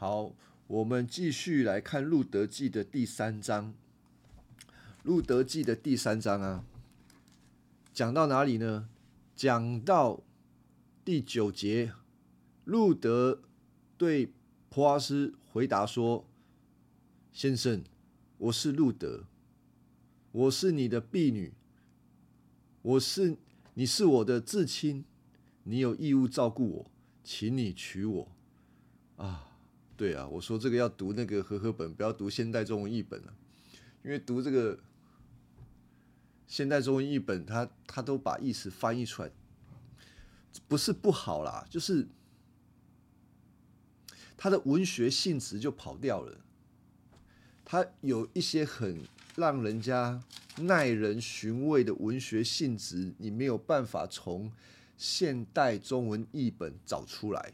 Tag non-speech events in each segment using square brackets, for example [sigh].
好，我们继续来看《路德记》的第三章，《路德记》的第三章啊，讲到哪里呢？讲到第九节，路德对普阿斯回答说：“先生，我是路德，我是你的婢女，我是你是我的至亲，你有义务照顾我，请你娶我。”啊，对啊，我说这个要读那个和合本，不要读现代中文译本了，因为读这个。现代中文译本，他他都把意思翻译出来，不是不好啦，就是他的文学性质就跑掉了。他有一些很让人家耐人寻味的文学性质，你没有办法从现代中文译本找出来。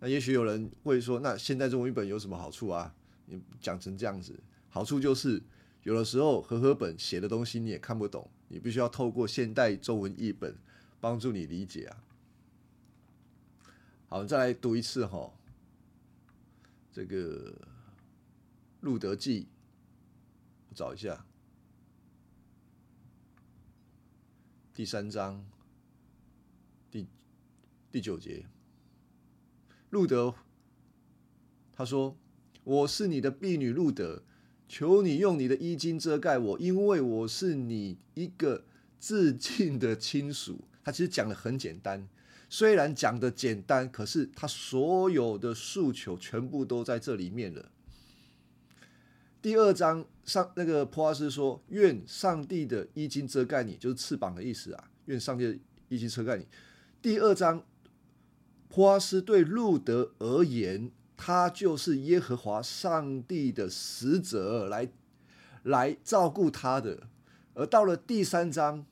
那也许有人会说，那现代中文译本有什么好处啊？你讲成这样子，好处就是。有的时候，和合本写的东西你也看不懂，你必须要透过现代中文译本帮助你理解啊。好，再来读一次哈，这个《路德记》，我找一下第三章第第九节，路德他说：“我是你的婢女路德。”求你用你的衣襟遮盖我，因为我是你一个至近的亲属。他其实讲的很简单，虽然讲的简单，可是他所有的诉求全部都在这里面了。第二章上那个普阿斯说：“愿上帝的衣襟遮盖你，就是翅膀的意思啊。愿上帝的衣襟遮盖你。”第二章波阿斯对路德而言。他就是耶和华上帝的使者，来来照顾他的。而到了第三章，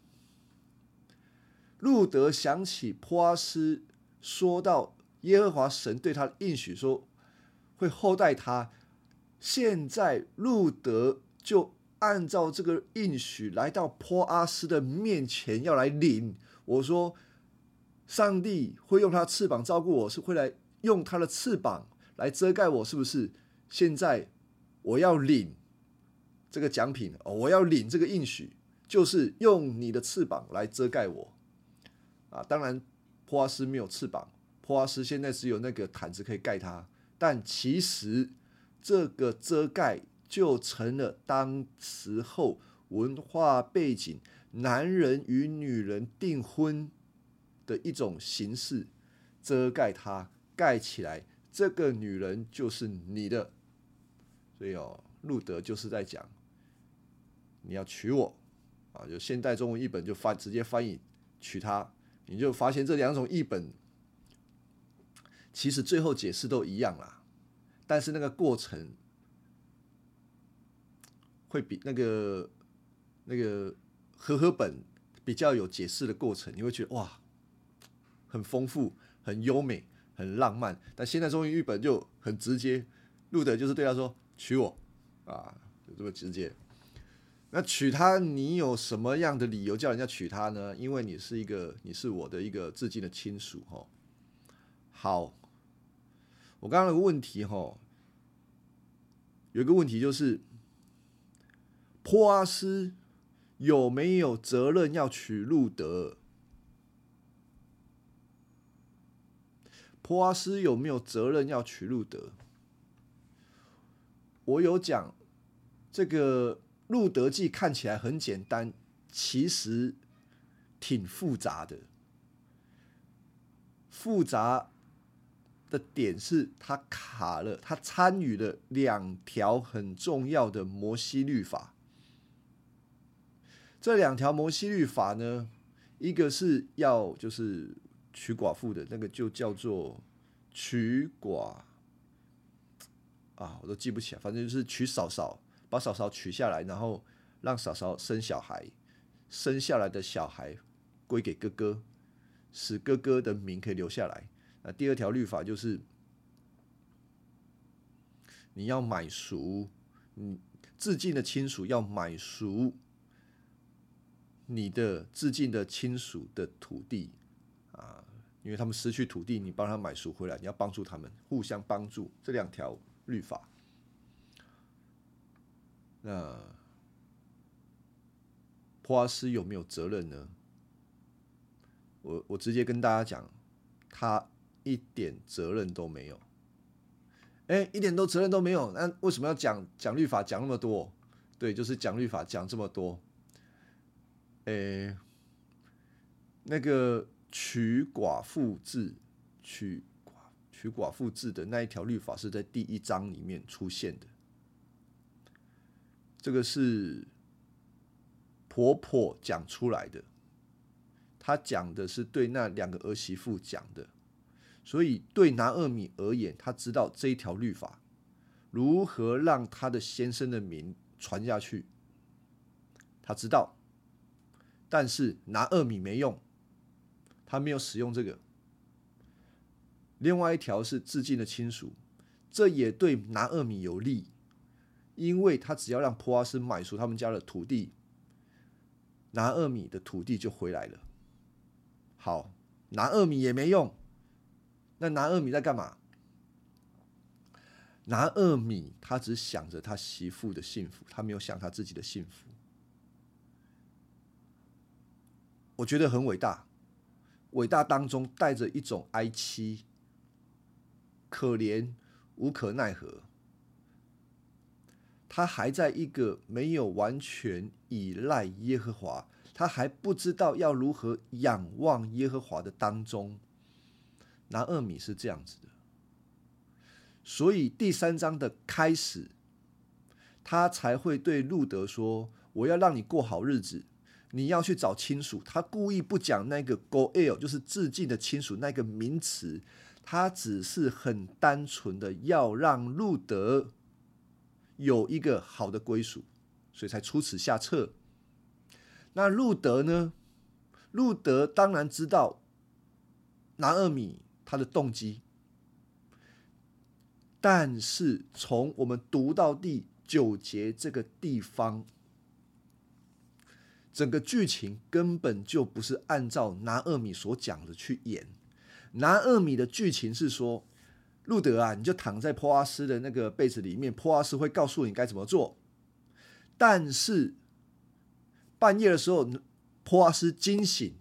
路德想起波阿斯说到耶和华神对他的应许，说会厚待他。现在路德就按照这个应许来到波阿斯的面前，要来领。我说，上帝会用他翅膀照顾我，是会来用他的翅膀。来遮盖我，是不是？现在我要领这个奖品哦，我要领这个应许，就是用你的翅膀来遮盖我啊！当然，普阿斯没有翅膀，普阿斯现在只有那个毯子可以盖他。但其实这个遮盖就成了当时候文化背景，男人与女人订婚的一种形式，遮盖它，盖起来。这个女人就是你的，所以哦，路德就是在讲你要娶我。啊，就现代中文译本就翻直接翻译娶她，你就发现这两种译本其实最后解释都一样啦，但是那个过程会比那个那个和合本比较有解释的过程，你会觉得哇，很丰富，很优美。很浪漫，但现在中译本就很直接，路德就是对他说：“娶我啊，就这么直接。”那娶她，你有什么样的理由叫人家娶她呢？因为你是一个，你是我的一个至亲的亲属，吼。好，我刚刚有个问题，吼，有一个问题就是，波阿斯有没有责任要娶路德？普阿斯有没有责任要娶路德？我有讲，这个路德记看起来很简单，其实挺复杂的。复杂的点是他卡了，他参与了两条很重要的摩西律法。这两条摩西律法呢，一个是要就是。娶寡妇的那个就叫做娶寡啊，我都记不起来，反正就是娶嫂嫂，把嫂嫂娶下来，然后让嫂嫂生小孩，生下来的小孩归给哥哥，使哥哥的名可以留下来。那第二条律法就是，你要买赎，你致敬的亲属要买赎你的致敬的亲属的土地。因为他们失去土地，你帮他买赎回来，你要帮助他们，互相帮助这两条律法。那波阿斯有没有责任呢？我我直接跟大家讲，他一点责任都没有。哎，一点都责任都没有，那为什么要讲讲律法讲那么多？对，就是讲律法讲这么多。哎，那个娶寡妇制，娶寡娶寡妇制的那一条律法是在第一章里面出现的。这个是婆婆讲出来的，她讲的是对那两个儿媳妇讲的，所以对拿二米而言，他知道这一条律法如何让他的先生的名传下去，他知道，但是拿二米没用，他没有使用这个。另外一条是致敬的亲属，这也对拿厄米有利。因为他只要让普阿斯买出他们家的土地，拿二米的土地就回来了。好，拿二米也没用，那拿二米在干嘛？拿二米，他只想着他媳妇的幸福，他没有想他自己的幸福。我觉得很伟大，伟大当中带着一种哀戚、可怜、无可奈何。他还在一个没有完全依赖耶和华，他还不知道要如何仰望耶和华的当中。拿二米是这样子的，所以第三章的开始，他才会对路德说：“我要让你过好日子，你要去找亲属。”他故意不讲那个 “goel”，就是致敬的亲属那个名词，他只是很单纯的要让路德。有一个好的归属，所以才出此下策。那路德呢？路德当然知道拿二米他的动机，但是从我们读到第九节这个地方，整个剧情根本就不是按照拿二米所讲的去演。拿二米的剧情是说。路德啊，你就躺在坡阿斯的那个被子里面，坡阿斯会告诉你该怎么做。但是半夜的时候，坡阿斯惊醒，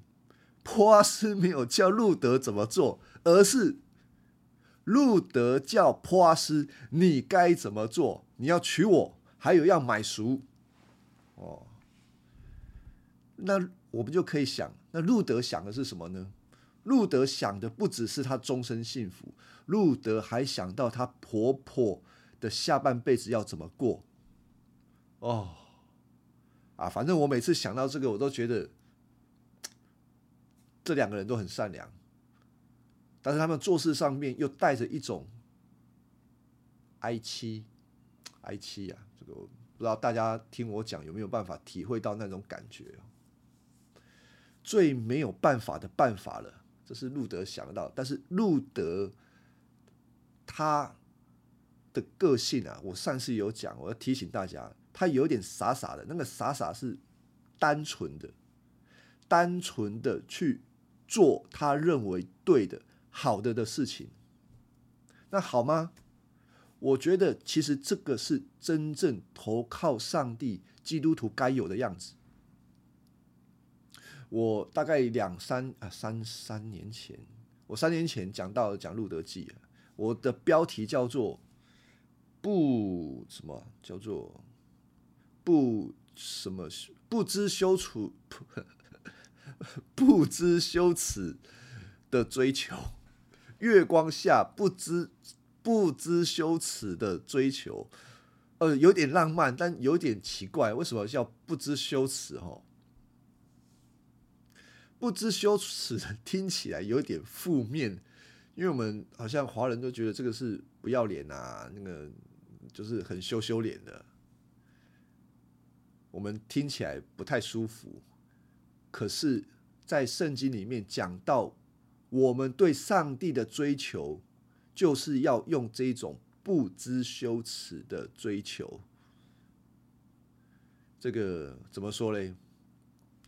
坡阿斯没有叫路德怎么做，而是路德叫坡阿斯，你该怎么做？你要娶我，还有要买赎。哦，那我们就可以想，那路德想的是什么呢？路德想的不只是他终身幸福，路德还想到他婆婆的下半辈子要怎么过。哦，啊，反正我每次想到这个，我都觉得这两个人都很善良，但是他们做事上面又带着一种哀戚，哀戚啊，这个不知道大家听我讲有没有办法体会到那种感觉最没有办法的办法了。这是路德想到，但是路德他的个性啊，我上次有讲，我要提醒大家，他有点傻傻的，那个傻傻是单纯的，单纯的去做他认为对的、好的的事情。那好吗？我觉得其实这个是真正投靠上帝基督徒该有的样子。我大概两三啊三三年前，我三年前讲到讲路德记，我的标题叫做不什么叫做不什么不知羞耻 [laughs] 不知羞耻的追求，月光下不知不知羞耻的追求，呃，有点浪漫，但有点奇怪，为什么叫不知羞耻？哦？不知羞耻的 [laughs] 听起来有点负面，因为我们好像华人都觉得这个是不要脸啊，那个就是很羞羞脸的，我们听起来不太舒服。可是，在圣经里面讲到，我们对上帝的追求，就是要用这种不知羞耻的追求。这个怎么说嘞？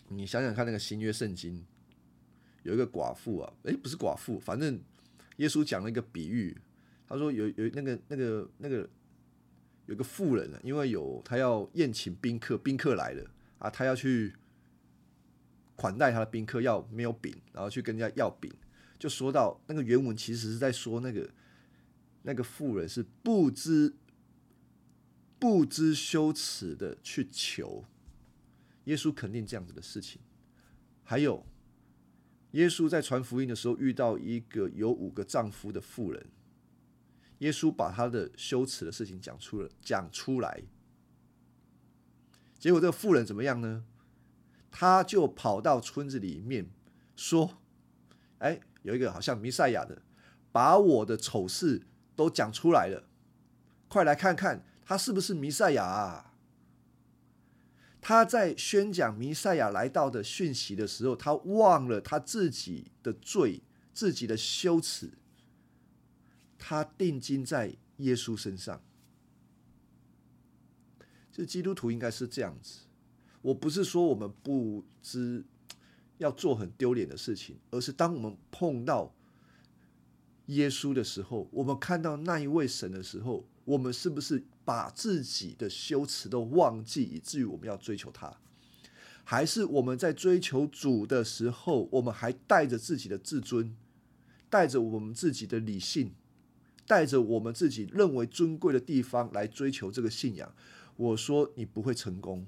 你想想看，那个新约圣经有一个寡妇啊，诶，不是寡妇，反正耶稣讲了一个比喻，他说有有那个那个那个有个妇人啊，因为有他要宴请宾客，宾客来了啊，他要去款待他的宾客，要没有饼，然后去跟人家要饼，就说到那个原文其实是在说那个那个妇人是不知不知羞耻的去求。耶稣肯定这样子的事情，还有耶稣在传福音的时候遇到一个有五个丈夫的妇人，耶稣把他的羞耻的事情讲出了讲出来，结果这个妇人怎么样呢？他就跑到村子里面说：“哎，有一个好像弥赛亚的，把我的丑事都讲出来了，快来看看他是不是弥赛亚啊！”他在宣讲弥赛亚来到的讯息的时候，他忘了他自己的罪、自己的羞耻，他定睛在耶稣身上。这基督徒应该是这样子。我不是说我们不知要做很丢脸的事情，而是当我们碰到耶稣的时候，我们看到那一位神的时候。我们是不是把自己的羞耻都忘记，以至于我们要追求他？还是我们在追求主的时候，我们还带着自己的自尊，带着我们自己的理性，带着我们自己认为尊贵的地方来追求这个信仰？我说你不会成功。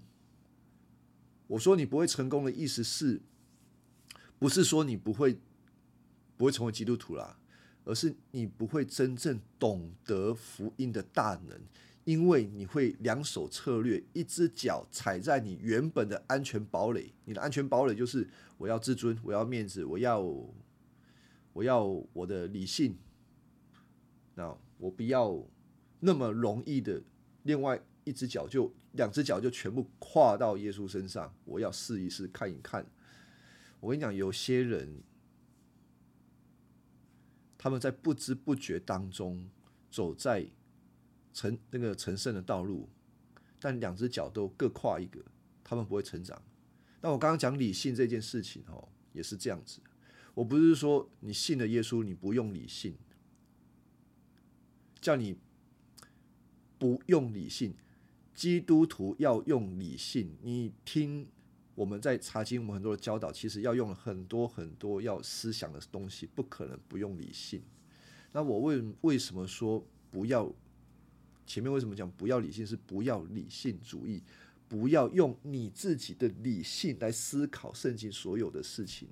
我说你不会成功的意思是，不是说你不会不会成为基督徒啦？而是你不会真正懂得福音的大能，因为你会两手策略，一只脚踩在你原本的安全堡垒。你的安全堡垒就是我要自尊，我要面子，我要我要我的理性。那我不要那么容易的，另外一只脚就两只脚就全部跨到耶稣身上。我要试一试，看一看。我跟你讲，有些人。他们在不知不觉当中走在成那个成圣的道路，但两只脚都各跨一个，他们不会成长。那我刚刚讲理性这件事情哦，也是这样子。我不是说你信了耶稣你不用理性，叫你不用理性，基督徒要用理性。你听。我们在查经，我们很多的教导，其实要用很多很多要思想的东西，不可能不用理性。那我为为什么说不要？前面为什么讲不要理性？是不要理性主义，不要用你自己的理性来思考圣经所有的事情。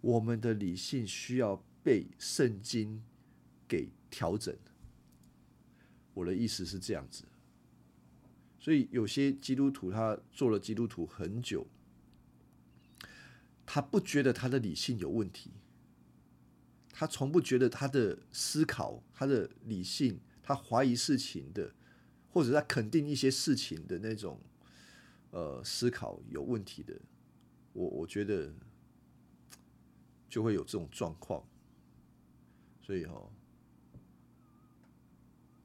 我们的理性需要被圣经给调整。我的意思是这样子。所以有些基督徒他做了基督徒很久，他不觉得他的理性有问题，他从不觉得他的思考、他的理性、他怀疑事情的，或者他肯定一些事情的那种呃思考有问题的，我我觉得就会有这种状况。所以哦，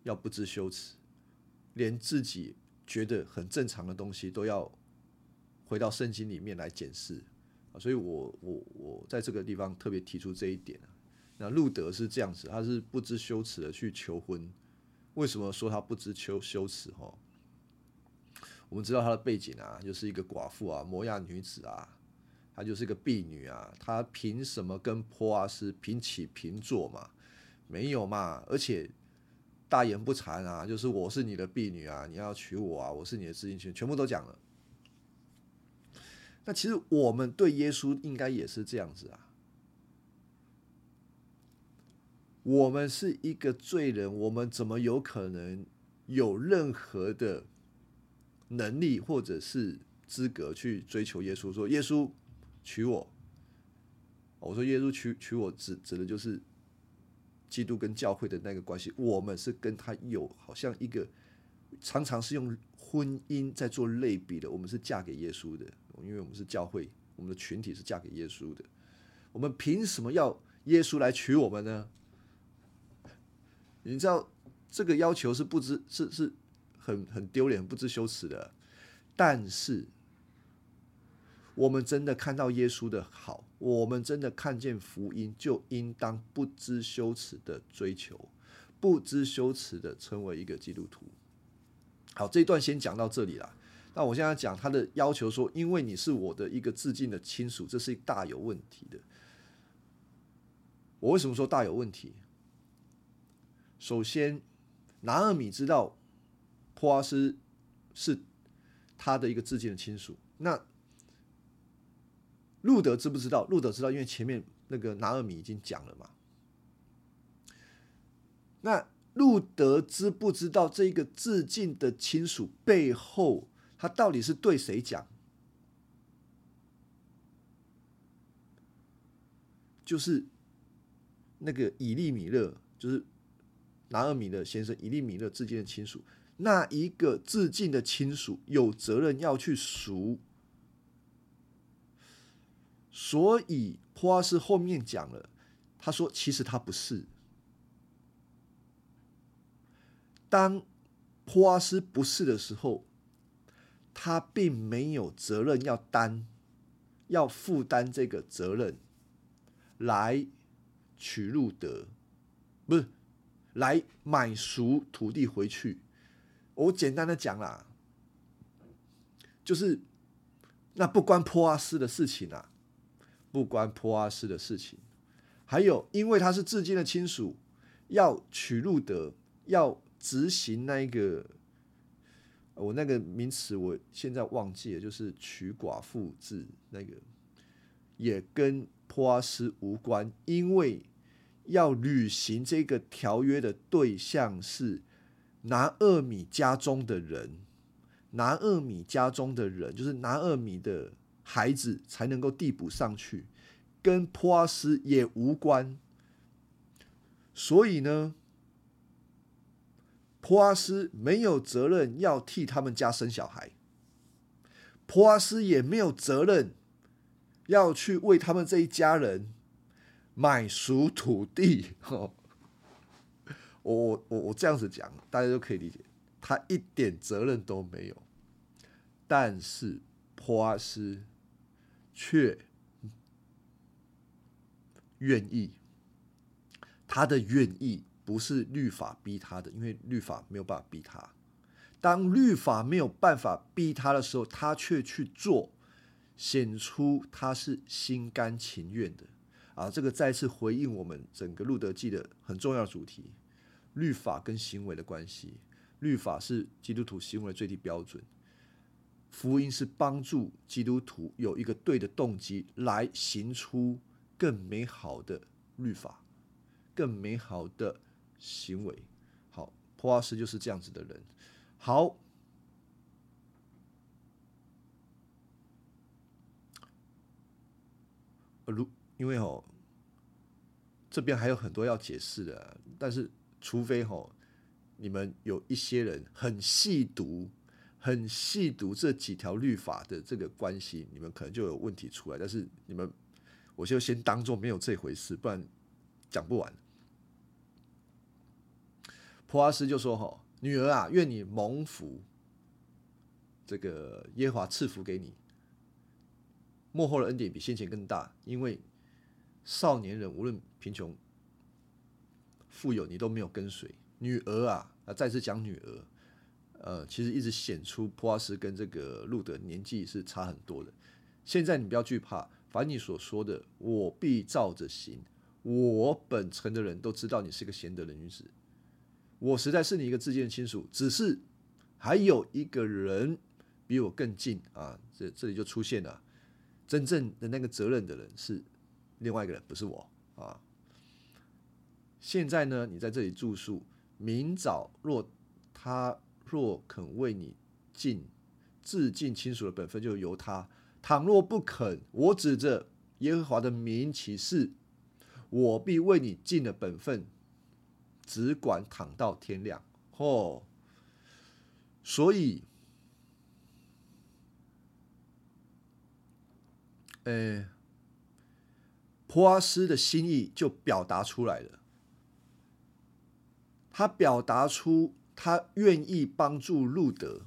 要不知羞耻，连自己。觉得很正常的东西都要回到圣经里面来检视啊，所以我我我在这个地方特别提出这一点那路德是这样子，他是不知羞耻的去求婚。为什么说他不知羞羞耻？哈，我们知道他的背景啊，就是一个寡妇啊，摩亚女子啊，她就是一个婢女啊，她凭什么跟波阿斯平起平坐嘛？没有嘛，而且。大言不惭啊，就是我是你的婢女啊，你要娶我啊，我是你的知心权，全部都讲了。那其实我们对耶稣应该也是这样子啊。我们是一个罪人，我们怎么有可能有任何的能力或者是资格去追求耶稣？说耶稣娶我，我说耶稣娶娶我，指指的就是。基督跟教会的那个关系，我们是跟他有好像一个常常是用婚姻在做类比的。我们是嫁给耶稣的，因为我们是教会，我们的群体是嫁给耶稣的。我们凭什么要耶稣来娶我们呢？你知道这个要求是不知是是很很丢脸、不知羞耻的。但是我们真的看到耶稣的好，我们真的看见福音，就应当不知羞耻的追求，不知羞耻的成为一个基督徒。好，这一段先讲到这里了。那我现在讲他的要求说，因为你是我的一个致敬的亲属，这是大有问题的。我为什么说大有问题？首先，拿尔米知道波阿斯是他的一个致敬的亲属，那路德知不知道？路德知道，因为前面那个拿尔米已经讲了嘛。那路德知不知道这个致敬的亲属背后？他到底是对谁讲？就是那个以利米勒，就是拿尔米勒先生，以利米勒致敬的亲属，那一个致敬的亲属有责任要去赎。所以普阿斯后面讲了，他说其实他不是。当普阿斯不是的时候。他并没有责任要担，要负担这个责任，来取路德，不是来买赎土地回去。我简单的讲啦，就是那不关坡阿斯的事情啊，不关坡阿斯的事情。还有，因为他是至今的亲属，要取路德，要执行那一个。我那个名词我现在忘记了，就是娶寡妇制那个，也跟坡阿斯无关，因为要履行这个条约的对象是拿二米家中的人，拿二米家中的人就是拿二米的孩子才能够递补上去，跟普阿斯也无关，所以呢。普阿斯没有责任要替他们家生小孩，普阿斯也没有责任要去为他们这一家人买熟土地。[laughs] 我我我我这样子讲，大家都可以理解，他一点责任都没有。但是普阿斯却愿意，他的愿意。不是律法逼他的，因为律法没有办法逼他。当律法没有办法逼他的时候，他却去做，显出他是心甘情愿的。啊，这个再次回应我们整个路德记的很重要主题：律法跟行为的关系。律法是基督徒行为最低标准，福音是帮助基督徒有一个对的动机来行出更美好的律法，更美好的。行为好，普阿斯就是这样子的人。好，如因为哦，这边还有很多要解释的，但是除非哦，你们有一些人很细读、很细读这几条律法的这个关系，你们可能就有问题出来。但是你们，我就先当做没有这回事，不然讲不完。普阿斯就说：“哈，女儿啊，愿你蒙福。这个耶华赐福给你，幕后的恩典比先前更大，因为少年人无论贫穷富有，你都没有跟随。女儿啊，啊，再次讲女儿，呃，其实一直显出普阿斯跟这个路德年纪是差很多的。现在你不要惧怕，凡你所说的，我必照着行。我本城的人都知道你是个贤德的女子。”我实在是你一个至亲亲属，只是还有一个人比我更近啊！这这里就出现了真正的那个责任的人是另外一个人，不是我啊！现在呢，你在这里住宿，明早若他若肯为你尽致敬亲属的本分，就由他；倘若不肯，我指着耶和华的名起誓，我必为你尽了本分。只管躺到天亮，哦，所以，呃，普阿斯的心意就表达出来了。他表达出他愿意帮助路德。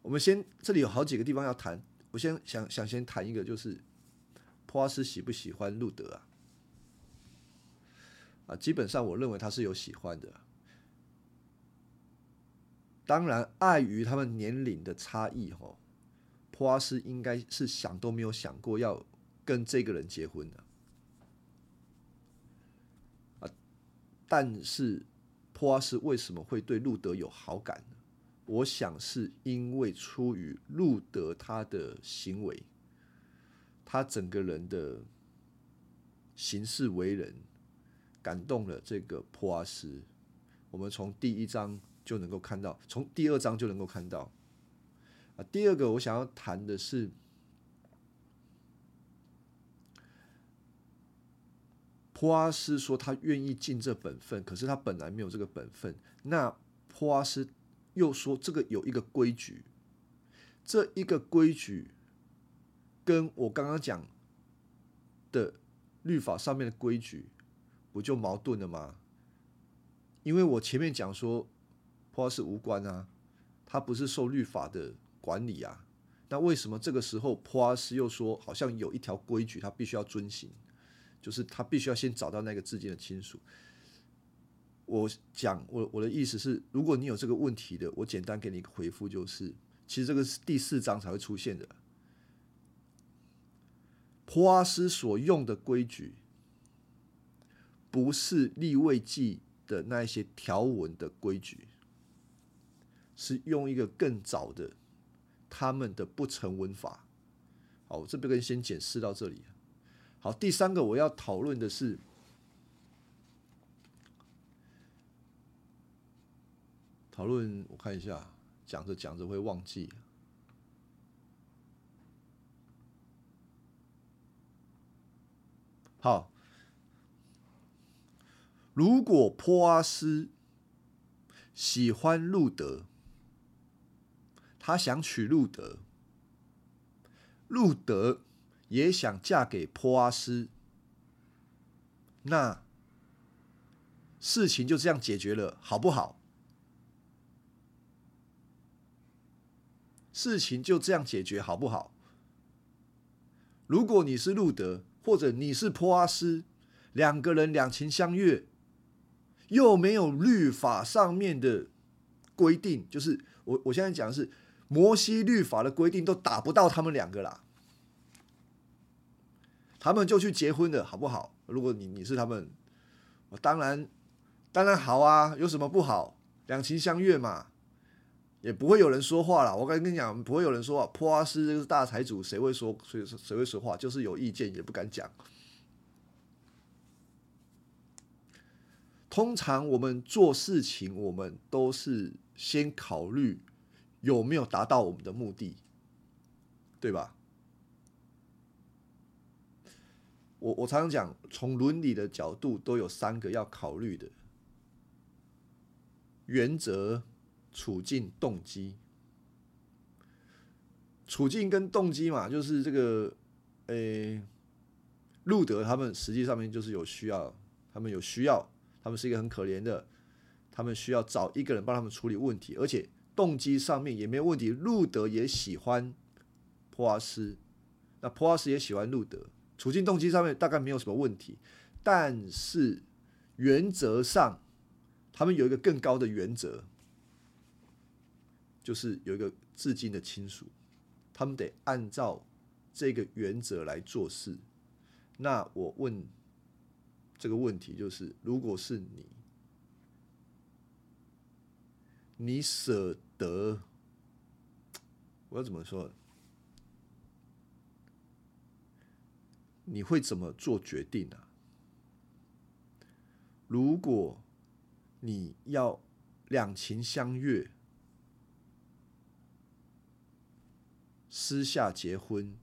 我们先这里有好几个地方要谈，我先想想先谈一个，就是普阿斯喜不喜欢路德啊？啊，基本上我认为他是有喜欢的。当然，碍于他们年龄的差异，吼，普阿斯应该是想都没有想过要跟这个人结婚的。啊，但是普阿斯为什么会对路德有好感呢？我想是因为出于路德他的行为，他整个人的行事为人，感动了这个普阿斯。我们从第一章就能够看到，从第二章就能够看到。啊，第二个我想要谈的是，普阿斯说他愿意尽这本分，可是他本来没有这个本分。那普阿斯。又说这个有一个规矩，这一个规矩跟我刚刚讲的律法上面的规矩不就矛盾了吗？因为我前面讲说，普阿斯无关啊，他不是受律法的管理啊，那为什么这个时候普阿斯又说好像有一条规矩他必须要遵行，就是他必须要先找到那个自己的亲属？我讲我我的意思是，如果你有这个问题的，我简单给你一个回复，就是其实这个是第四章才会出现的。普阿斯所用的规矩，不是立位记的那一些条文的规矩，是用一个更早的他们的不成文法。好，我这边先解释到这里。好，第三个我要讨论的是。讨论，我看一下，讲着讲着会忘记。好，如果波阿斯喜欢路德，他想娶路德，路德也想嫁给波阿斯，那事情就这样解决了，好不好？事情就这样解决好不好？如果你是路德，或者你是坡阿斯，两个人两情相悦，又没有律法上面的规定，就是我我现在讲的是摩西律法的规定都打不到他们两个啦，他们就去结婚的，好不好？如果你你是他们，我当然当然好啊，有什么不好？两情相悦嘛。也不会有人说话了。我跟跟你讲，不会有人说话。普阿斯这个大财主，谁会说？谁谁会说话？就是有意见也不敢讲。通常我们做事情，我们都是先考虑有没有达到我们的目的，对吧？我我常常讲，从伦理的角度，都有三个要考虑的原则。处境、动机，处境跟动机嘛，就是这个，诶，路德他们实际上面就是有需要，他们有需要，他们是一个很可怜的，他们需要找一个人帮他们处理问题，而且动机上面也没有问题。路德也喜欢普阿斯，那普阿斯也喜欢路德，处境动机上面大概没有什么问题，但是原则上，他们有一个更高的原则。就是有一个至今的亲属，他们得按照这个原则来做事。那我问这个问题，就是如果是你，你舍得？我要怎么说？你会怎么做决定呢？如果你要两情相悦？私下结婚，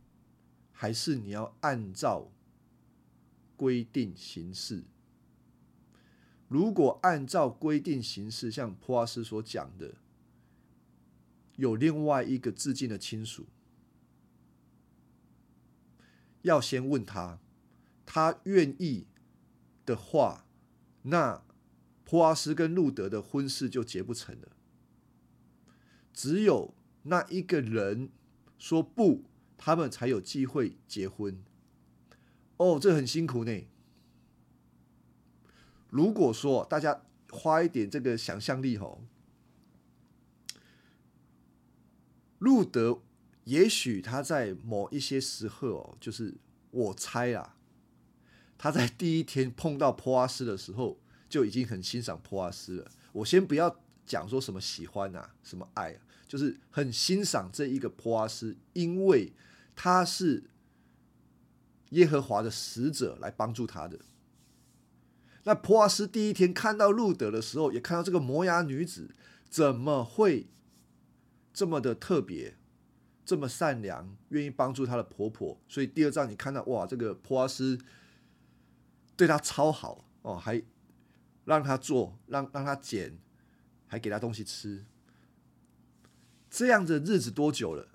还是你要按照规定行事？如果按照规定行事，像普瓦斯所讲的，有另外一个致敬的亲属，要先问他，他愿意的话，那普阿斯跟路德的婚事就结不成了。只有那一个人。说不，他们才有机会结婚。哦，这很辛苦呢。如果说大家花一点这个想象力吼，路德也许他在某一些时候哦，就是我猜啊，他在第一天碰到普阿斯的时候就已经很欣赏普阿斯了。我先不要讲说什么喜欢啊，什么爱啊，就是很欣赏这一个普阿斯，因为他是。耶和华的使者来帮助他的。那普阿斯第一天看到路德的时候，也看到这个摩崖女子怎么会这么的特别，这么善良，愿意帮助她的婆婆。所以第二章你看到哇，这个普阿斯对她超好哦，还让她做，让让她捡，还给她东西吃。这样的日子多久了？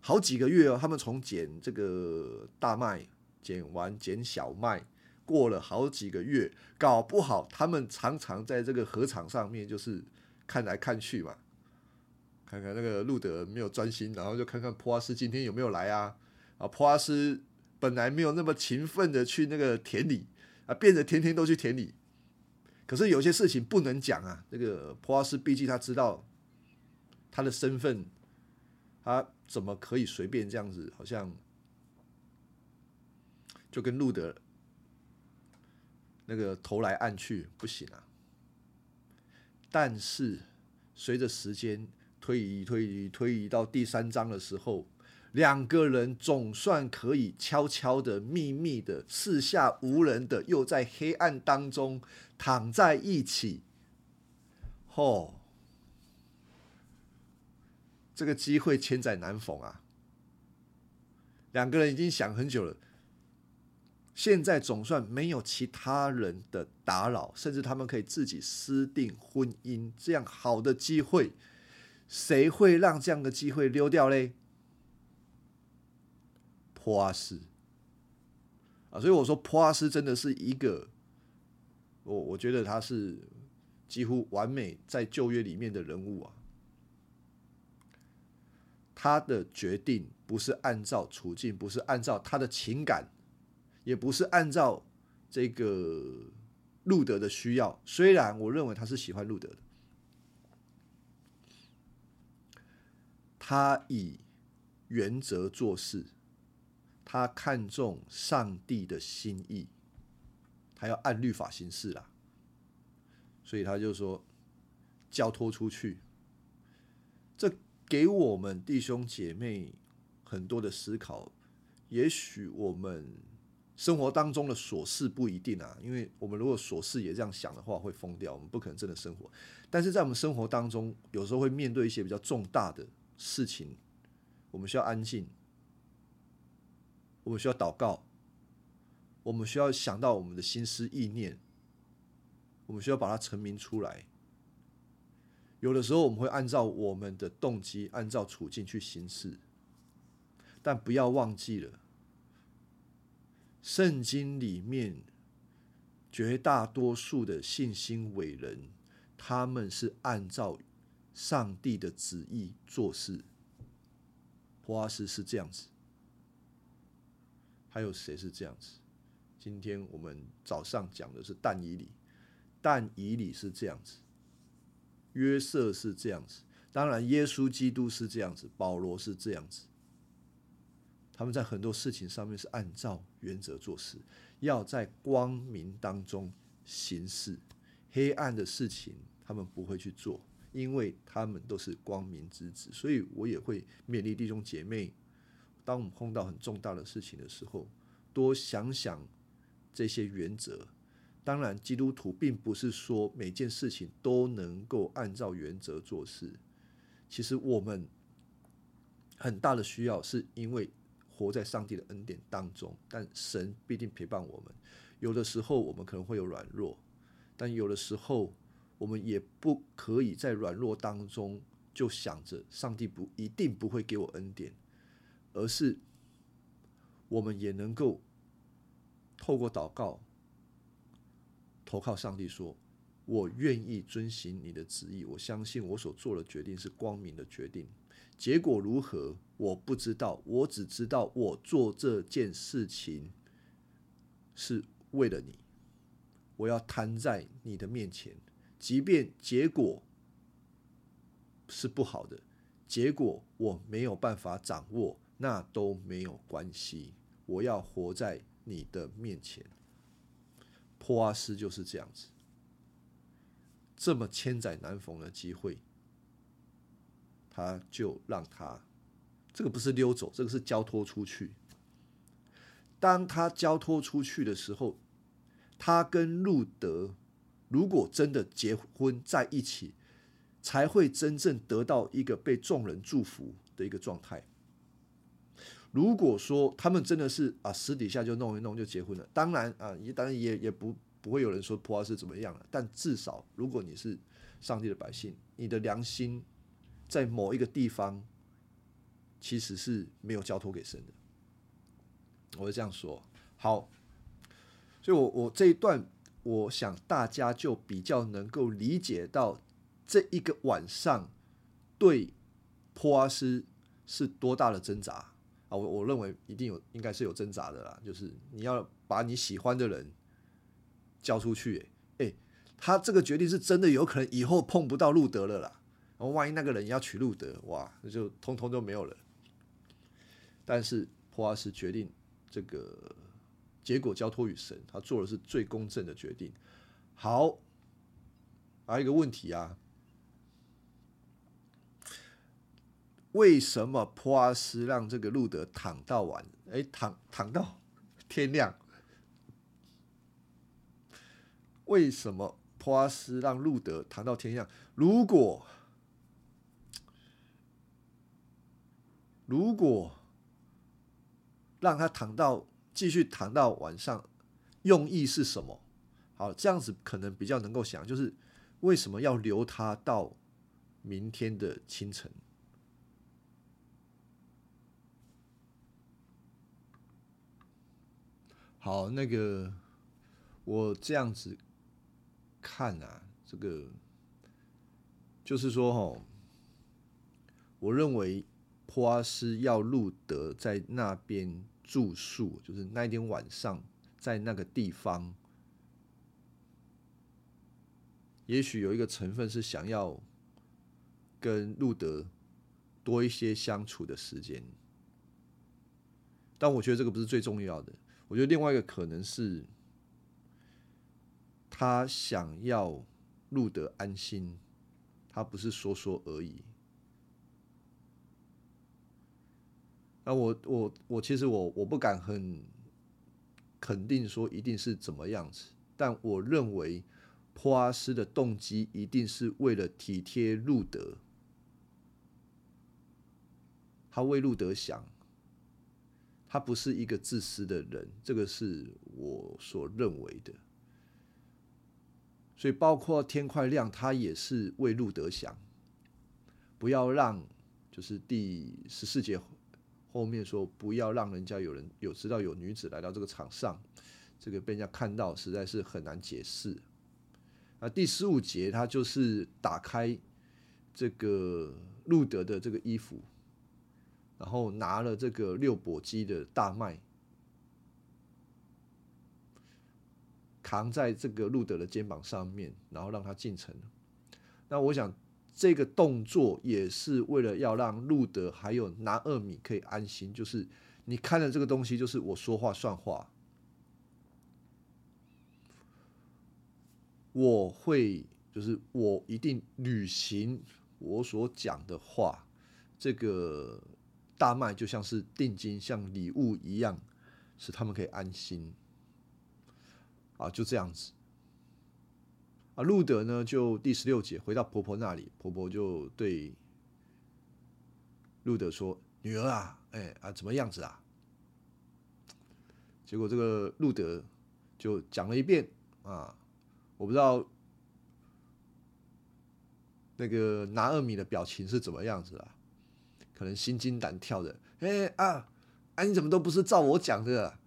好几个月哦，他们从捡这个大麦，捡完捡小麦，过了好几个月，搞不好他们常常在这个河场上面就是看来看去嘛，看看那个路德没有专心，然后就看看普阿斯今天有没有来啊？啊，普阿斯本来没有那么勤奋的去那个田里啊，变得天天都去田里，可是有些事情不能讲啊。这个普阿斯毕竟他知道他的身份，他。怎么可以随便这样子？好像就跟路德那个投来暗去，不行啊！但是随着时间推移、推移、推移到第三章的时候，两个人总算可以悄悄的、秘密的、四下无人的，又在黑暗当中躺在一起。吼！这个机会千载难逢啊！两个人已经想很久了，现在总算没有其他人的打扰，甚至他们可以自己私定婚姻，这样好的机会，谁会让这样的机会溜掉嘞？普阿斯啊，所以我说普阿斯真的是一个，我我觉得他是几乎完美在旧约里面的人物啊。他的决定不是按照处境，不是按照他的情感，也不是按照这个路德的需要。虽然我认为他是喜欢路德的，他以原则做事，他看重上帝的心意，他要按律法行事啦。所以他就说交托出去，这。给我们弟兄姐妹很多的思考，也许我们生活当中的琐事不一定啊，因为我们如果琐事也这样想的话，会疯掉。我们不可能真的生活，但是在我们生活当中，有时候会面对一些比较重大的事情，我们需要安静，我们需要祷告，我们需要想到我们的心思意念，我们需要把它成名出来。有的时候我们会按照我们的动机、按照处境去行事，但不要忘记了，圣经里面绝大多数的信心伟人，他们是按照上帝的旨意做事。波阿斯是这样子，还有谁是这样子？今天我们早上讲的是但以理，但以理是这样子。约瑟是这样子，当然耶稣基督是这样子，保罗是这样子。他们在很多事情上面是按照原则做事，要在光明当中行事，黑暗的事情他们不会去做，因为他们都是光明之子。所以我也会勉励弟兄姐妹，当我们碰到很重大的事情的时候，多想想这些原则。当然，基督徒并不是说每件事情都能够按照原则做事。其实我们很大的需要，是因为活在上帝的恩典当中，但神必定陪伴我们。有的时候我们可能会有软弱，但有的时候我们也不可以在软弱当中就想着上帝不一定不会给我恩典，而是我们也能够透过祷告。投靠上帝，说：“我愿意遵行你的旨意。我相信我所做的决定是光明的决定。结果如何我不知道，我只知道我做这件事情是为了你，我要摊在你的面前，即便结果是不好的，结果我没有办法掌握，那都没有关系，我要活在你的面前。波阿斯就是这样子，这么千载难逢的机会。他就让他，这个不是溜走，这个是交托出去。当他交托出去的时候，他跟路德如果真的结婚在一起，才会真正得到一个被众人祝福的一个状态。如果说他们真的是啊私底下就弄一弄就结婚了，当然啊也当然也也不不会有人说普阿斯怎么样了。但至少如果你是上帝的百姓，你的良心。在某一个地方，其实是没有交托给神的。我会这样说。好，所以我我这一段，我想大家就比较能够理解到这一个晚上对波阿斯是多大的挣扎啊！我我认为一定有，应该是有挣扎的啦。就是你要把你喜欢的人交出去，哎，他这个决定是真的有可能以后碰不到路德了啦。然后万一那个人要娶路德，哇，那就通通都没有了。但是普阿斯决定这个结果交托于神，他做的是最公正的决定。好，还有一个问题啊，为什么普阿斯让这个路德躺到晚？哎，躺躺到天亮？为什么普阿斯让路德躺到天亮？如果如果让他躺到继续谈到晚上，用意是什么？好，这样子可能比较能够想，就是为什么要留他到明天的清晨？好，那个我这样子看啊，这个就是说，哦，我认为。普阿斯要路德在那边住宿，就是那一天晚上在那个地方，也许有一个成分是想要跟路德多一些相处的时间，但我觉得这个不是最重要的。我觉得另外一个可能是，他想要路德安心，他不是说说而已。那我我我其实我我不敢很肯定说一定是怎么样子，但我认为普阿斯的动机一定是为了体贴路德，他为路德想，他不是一个自私的人，这个是我所认为的。所以包括天快亮，他也是为路德想，不要让就是第十四节。后面说不要让人家有人有知道有女子来到这个场上，这个被人家看到实在是很难解释。那第十五节他就是打开这个路德的这个衣服，然后拿了这个六簸箕的大麦，扛在这个路德的肩膀上面，然后让他进城。那我想。这个动作也是为了要让路德还有拿二米可以安心，就是你看的这个东西，就是我说话算话，我会就是我一定履行我所讲的话，这个大麦就像是定金，像礼物一样，使他们可以安心，啊，就这样子。啊，路德呢？就第十六节回到婆婆那里，婆婆就对路德说：“女儿啊，哎啊，怎么样子啊？”结果这个路德就讲了一遍啊，我不知道那个拿二米的表情是怎么样子啊，可能心惊胆跳的。哎啊，啊，你怎么都不是照我讲的，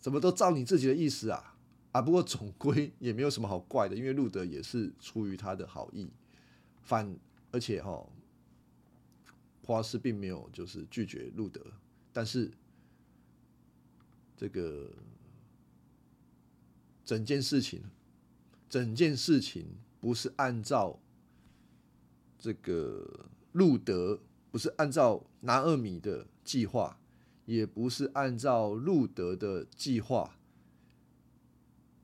怎么都照你自己的意思啊？啊，不过总归也没有什么好怪的，因为路德也是出于他的好意，反而且哈，普阿斯并没有就是拒绝路德，但是这个整件事情，整件事情不是按照这个路德，不是按照南二米的计划，也不是按照路德的计划，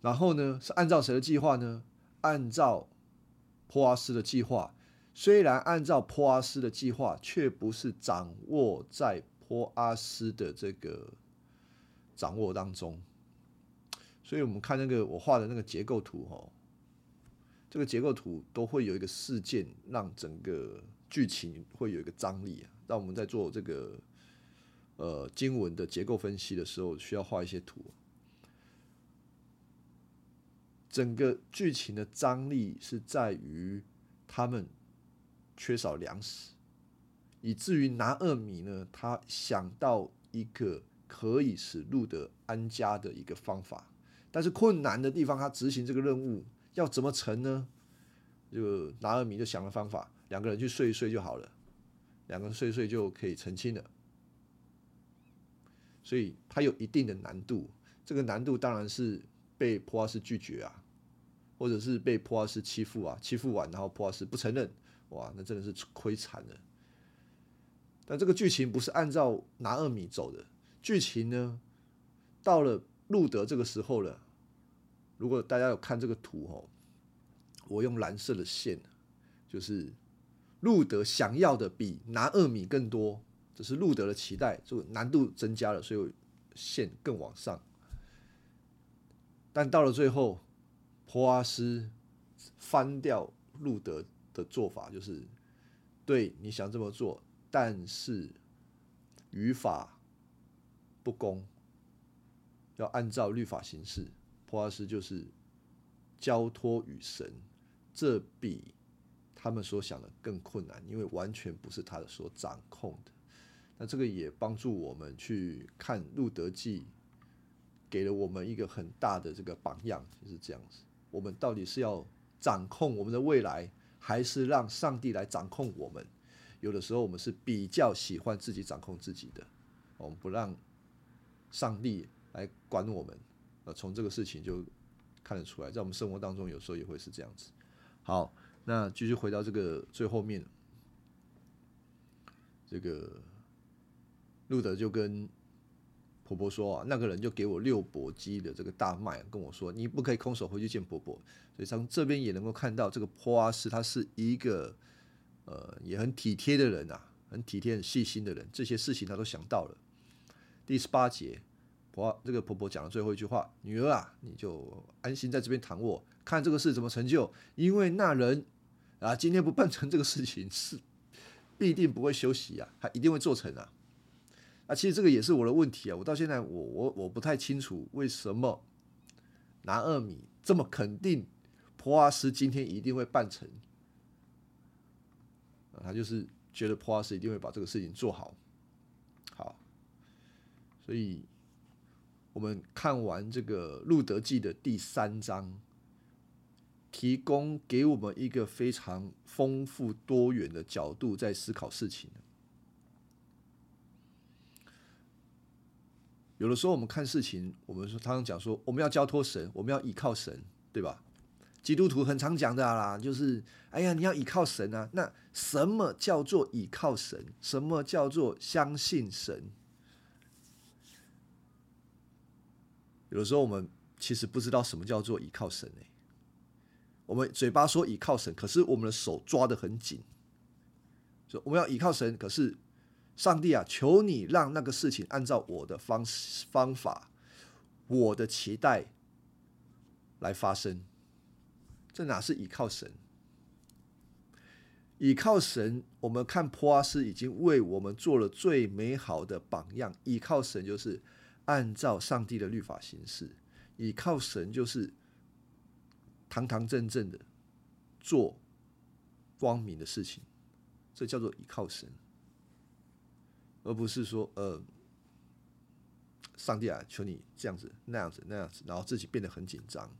然后呢，是按照谁的计划呢？按照普阿斯的计划。虽然按照坡阿斯的计划，却不是掌握在坡阿斯的这个掌握当中。所以，我们看那个我画的那个结构图，哦，这个结构图都会有一个事件，让整个剧情会有一个张力啊。让我们在做这个呃经文的结构分析的时候，需要画一些图。整个剧情的张力是在于他们。缺少粮食，以至于拿二米呢？他想到一个可以使路德安家的一个方法，但是困难的地方，他执行这个任务要怎么成呢？就拿二米就想了方法，两个人去睡一睡就好了，两个人睡一睡就可以成亲了。所以他有一定的难度，这个难度当然是被普阿斯拒绝啊，或者是被普阿斯欺负啊，欺负完然后普阿斯不承认。哇，那真的是亏惨了。但这个剧情不是按照拿二米走的，剧情呢，到了路德这个时候了。如果大家有看这个图哦，我用蓝色的线，就是路德想要的比拿二米更多，只是路德的期待就难度增加了，所以线更往上。但到了最后，普阿斯翻掉路德。的做法就是，对你想这么做，但是语法不公，要按照律法行事。普阿斯就是交托与神，这比他们所想的更困难，因为完全不是他的所掌控的。那这个也帮助我们去看《路德记》，给了我们一个很大的这个榜样，就是这样子。我们到底是要掌控我们的未来？还是让上帝来掌控我们。有的时候我们是比较喜欢自己掌控自己的，我们不让上帝来管我们。呃，从这个事情就看得出来，在我们生活当中有时候也会是这样子。好，那继续回到这个最后面，这个路德就跟。婆婆说啊，那个人就给我六簸箕的这个大麦，跟我说你不可以空手回去见婆婆。所以从这边也能够看到，这个坡阿斯他是一个呃也很体贴的人啊，很体贴、很细心的人，这些事情他都想到了。第十八节，婆这个婆婆讲了最后一句话：女儿啊，你就安心在这边躺卧，看这个事怎么成就。因为那人啊，今天不办成这个事情，是必定不会休息啊，他一定会做成啊。啊，其实这个也是我的问题啊！我到现在，我我我不太清楚为什么拿二米这么肯定，普阿斯今天一定会办成啊，他就是觉得普阿斯一定会把这个事情做好。好，所以我们看完这个《路德记》的第三章，提供给我们一个非常丰富多元的角度在思考事情。有的时候我们看事情，我们说常常讲说我们要交托神，我们要依靠神，对吧？基督徒很常讲的啦，就是哎呀，你要依靠神啊。那什么叫做依靠神？什么叫做相信神？有的时候我们其实不知道什么叫做依靠神诶。我们嘴巴说依靠神，可是我们的手抓得很紧，说我们要依靠神，可是。上帝啊，求你让那个事情按照我的方方法、我的期待来发生。这哪是依靠神？依靠神，我们看普阿斯已经为我们做了最美好的榜样。依靠神就是按照上帝的律法行事，依靠神就是堂堂正正的做光明的事情。这叫做依靠神。而不是说，呃，上帝啊，求你这样子、那样子、那样子，然后自己变得很紧张。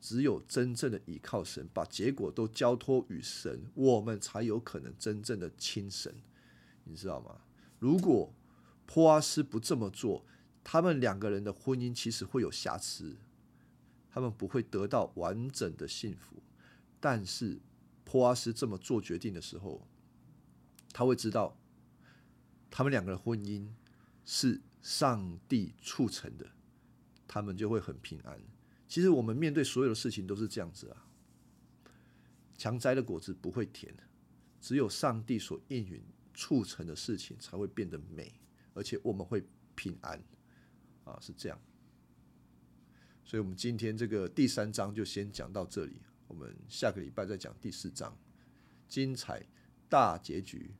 只有真正的依靠神，把结果都交托于神，我们才有可能真正的亲神。你知道吗？如果波阿斯不这么做，他们两个人的婚姻其实会有瑕疵，他们不会得到完整的幸福。但是波阿斯这么做决定的时候，他会知道，他们两个人婚姻是上帝促成的，他们就会很平安。其实我们面对所有的事情都是这样子啊。强摘的果子不会甜，只有上帝所应允促成的事情才会变得美，而且我们会平安啊，是这样。所以，我们今天这个第三章就先讲到这里，我们下个礼拜再讲第四章，精彩大结局。